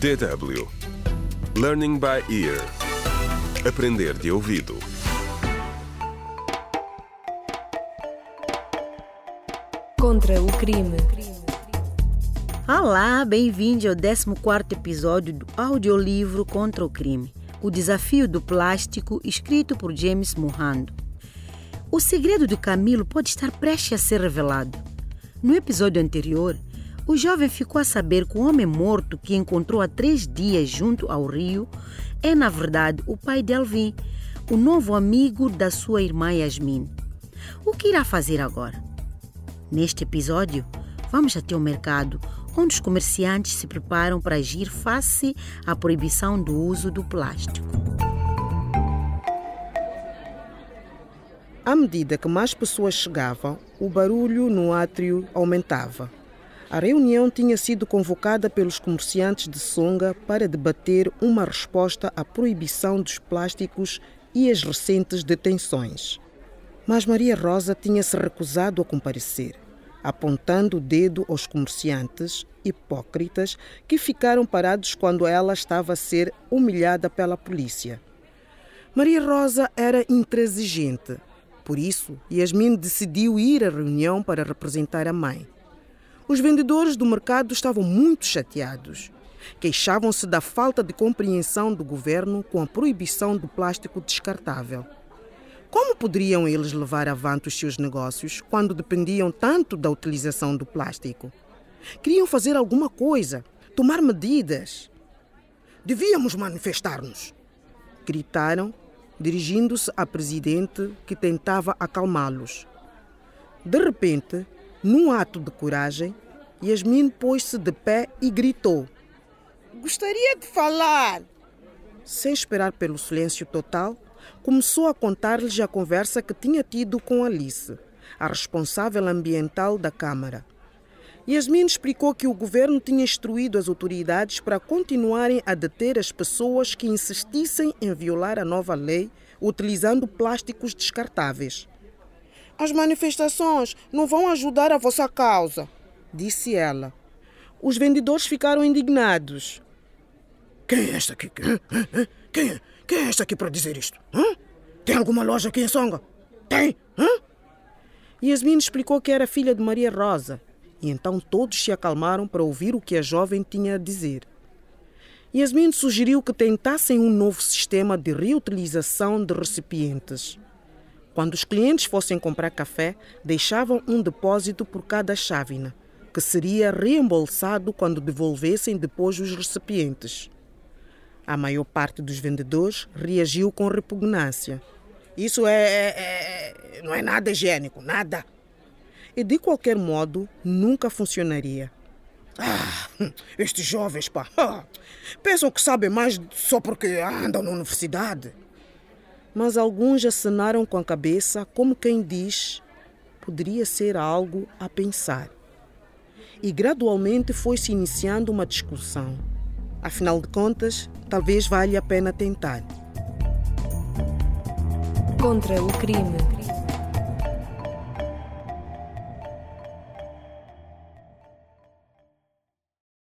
DW Learning by Ear Aprender de ouvido Contra o crime. Olá, bem-vindo ao 14 episódio do audiolivro Contra o Crime, o desafio do plástico, escrito por James Mohando. O segredo de Camilo pode estar prestes a ser revelado. No episódio anterior, o jovem ficou a saber que o homem morto que encontrou há três dias junto ao rio é, na verdade, o pai de Alvin, o novo amigo da sua irmã Yasmin. O que irá fazer agora? Neste episódio, vamos até o mercado, onde os comerciantes se preparam para agir face à proibição do uso do plástico. À medida que mais pessoas chegavam, o barulho no átrio aumentava. A reunião tinha sido convocada pelos comerciantes de Songa para debater uma resposta à proibição dos plásticos e as recentes detenções. Mas Maria Rosa tinha se recusado a comparecer, apontando o dedo aos comerciantes hipócritas que ficaram parados quando ela estava a ser humilhada pela polícia. Maria Rosa era intransigente, por isso Yasmin decidiu ir à reunião para representar a mãe. Os vendedores do mercado estavam muito chateados. Queixavam-se da falta de compreensão do governo com a proibição do plástico descartável. Como poderiam eles levar avante os seus negócios quando dependiam tanto da utilização do plástico? Queriam fazer alguma coisa, tomar medidas. Devíamos manifestar-nos, gritaram, dirigindo-se à presidente que tentava acalmá-los. De repente, num ato de coragem, Yasmin pôs-se de pé e gritou: Gostaria de falar. Sem esperar pelo silêncio total, começou a contar-lhes a conversa que tinha tido com Alice, a responsável ambiental da Câmara. Yasmin explicou que o governo tinha instruído as autoridades para continuarem a deter as pessoas que insistissem em violar a nova lei utilizando plásticos descartáveis. As manifestações não vão ajudar a vossa causa, disse ela. Os vendedores ficaram indignados. Quem é esta aqui? Quem é, quem é esta aqui para dizer isto? Hã? Tem alguma loja aqui em Songa? Tem? Hã? Yasmin explicou que era filha de Maria Rosa e então todos se acalmaram para ouvir o que a jovem tinha a dizer. Yasmin sugeriu que tentassem um novo sistema de reutilização de recipientes. Quando os clientes fossem comprar café, deixavam um depósito por cada chávena, que seria reembolsado quando devolvessem depois os recipientes. A maior parte dos vendedores reagiu com repugnância. Isso é, é, é não é nada higiênico, nada. E de qualquer modo, nunca funcionaria. Ah, estes jovens, pá, ah, pensam que sabem mais só porque andam na universidade. Mas alguns acenaram com a cabeça, como quem diz, poderia ser algo a pensar. E gradualmente foi-se iniciando uma discussão. Afinal de contas, talvez valha a pena tentar. Contra o crime.